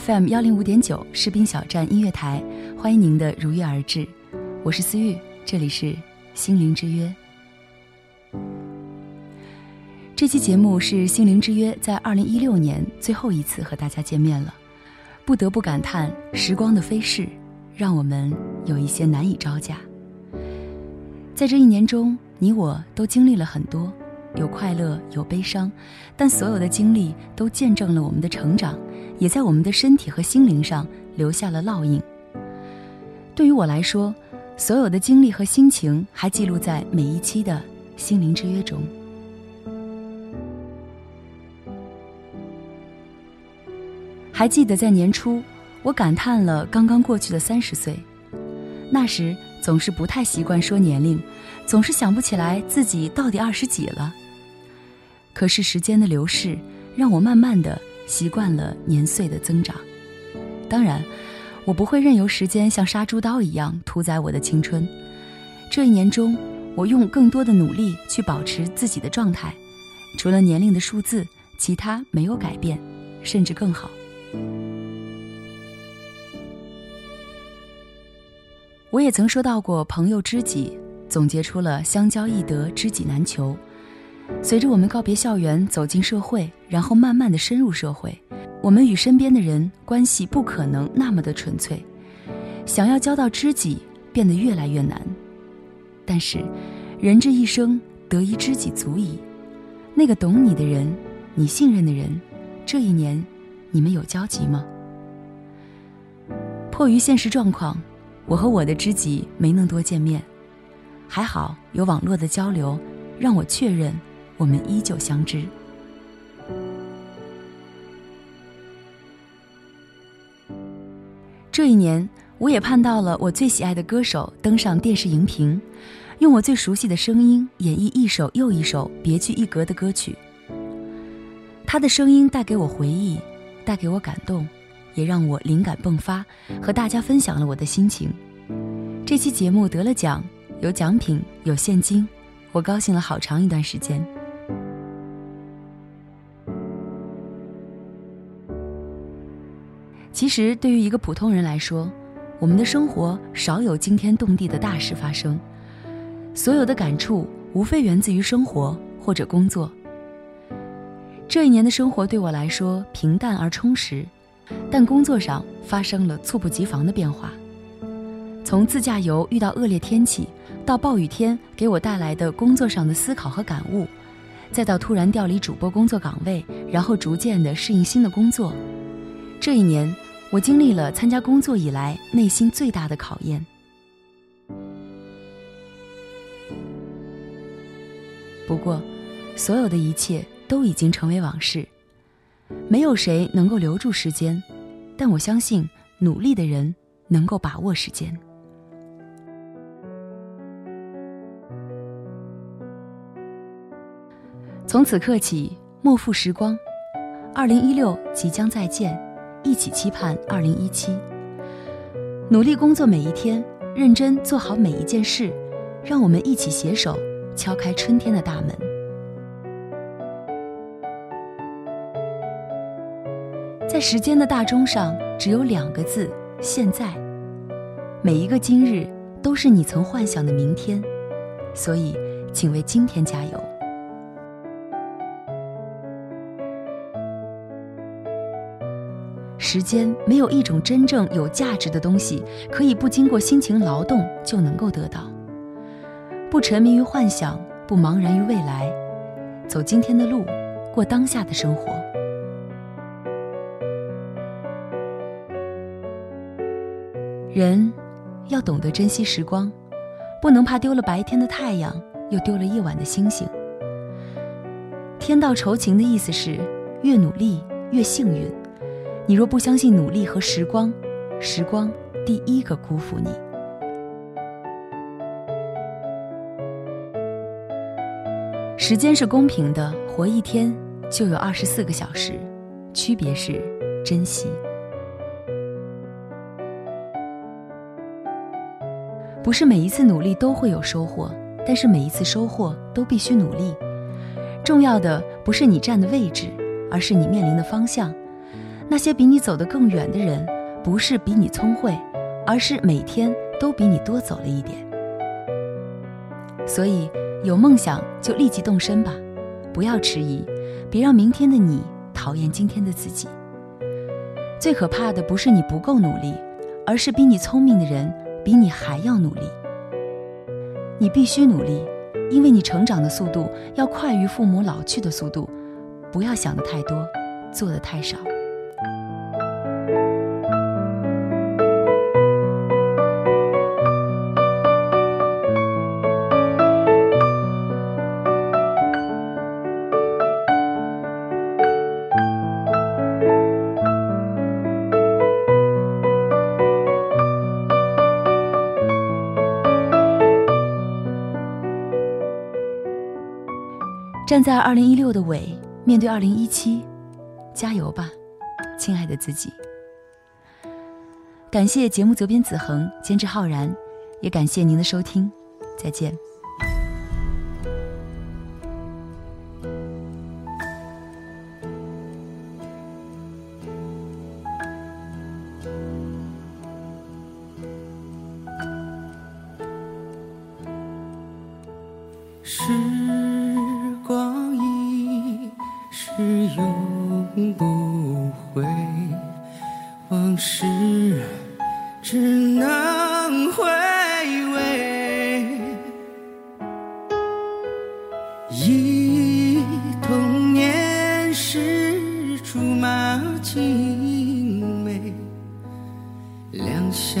，FM 幺零五点九士兵小站音乐台，欢迎您的如约而至，我是思玉，这里是心灵之约。这期节目是《心灵之约》在二零一六年最后一次和大家见面了，不得不感叹时光的飞逝，让我们有一些难以招架。在这一年中，你我都经历了很多，有快乐，有悲伤，但所有的经历都见证了我们的成长，也在我们的身体和心灵上留下了烙印。对于我来说，所有的经历和心情还记录在每一期的《心灵之约》中。还记得在年初，我感叹了刚刚过去的三十岁。那时总是不太习惯说年龄，总是想不起来自己到底二十几了。可是时间的流逝，让我慢慢的习惯了年岁的增长。当然，我不会任由时间像杀猪刀一样屠宰我的青春。这一年中，我用更多的努力去保持自己的状态，除了年龄的数字，其他没有改变，甚至更好。我也曾说到过朋友知己，总结出了相交易得，知己难求。随着我们告别校园，走进社会，然后慢慢的深入社会，我们与身边的人关系不可能那么的纯粹，想要交到知己变得越来越难。但是，人这一生得一知己足矣，那个懂你的人，你信任的人，这一年。你们有交集吗？迫于现实状况，我和我的知己没能多见面，还好有网络的交流，让我确认我们依旧相知。这一年，我也盼到了我最喜爱的歌手登上电视荧屏，用我最熟悉的声音演绎一首又一首别具一格的歌曲。他的声音带给我回忆。带给我感动，也让我灵感迸发，和大家分享了我的心情。这期节目得了奖，有奖品，有现金，我高兴了好长一段时间。其实，对于一个普通人来说，我们的生活少有惊天动地的大事发生，所有的感触无非源自于生活或者工作。这一年的生活对我来说平淡而充实，但工作上发生了猝不及防的变化。从自驾游遇到恶劣天气，到暴雨天给我带来的工作上的思考和感悟，再到突然调离主播工作岗位，然后逐渐的适应新的工作。这一年，我经历了参加工作以来内心最大的考验。不过，所有的一切。都已经成为往事，没有谁能够留住时间，但我相信努力的人能够把握时间。从此刻起，莫负时光，二零一六即将再见，一起期盼二零一七。努力工作每一天，认真做好每一件事，让我们一起携手敲开春天的大门。在时间的大钟上，只有两个字：现在。每一个今日，都是你曾幻想的明天，所以，请为今天加油。时间没有一种真正有价值的东西，可以不经过辛勤劳动就能够得到。不沉迷于幻想，不茫然于未来，走今天的路，过当下的生活。人要懂得珍惜时光，不能怕丢了白天的太阳，又丢了夜晚的星星。天道酬勤的意思是，越努力越幸运。你若不相信努力和时光，时光第一个辜负你。时间是公平的，活一天就有二十四个小时，区别是珍惜。不是每一次努力都会有收获，但是每一次收获都必须努力。重要的不是你站的位置，而是你面临的方向。那些比你走得更远的人，不是比你聪慧，而是每天都比你多走了一点。所以，有梦想就立即动身吧，不要迟疑，别让明天的你讨厌今天的自己。最可怕的不是你不够努力，而是比你聪明的人。比你还要努力，你必须努力，因为你成长的速度要快于父母老去的速度。不要想的太多，做的太少。站在二零一六的尾，面对二零一七，加油吧，亲爱的自己！感谢节目责编子恒，监制浩然，也感谢您的收听，再见。是。永不回，往事只能回味。忆童年时竹马青梅，两小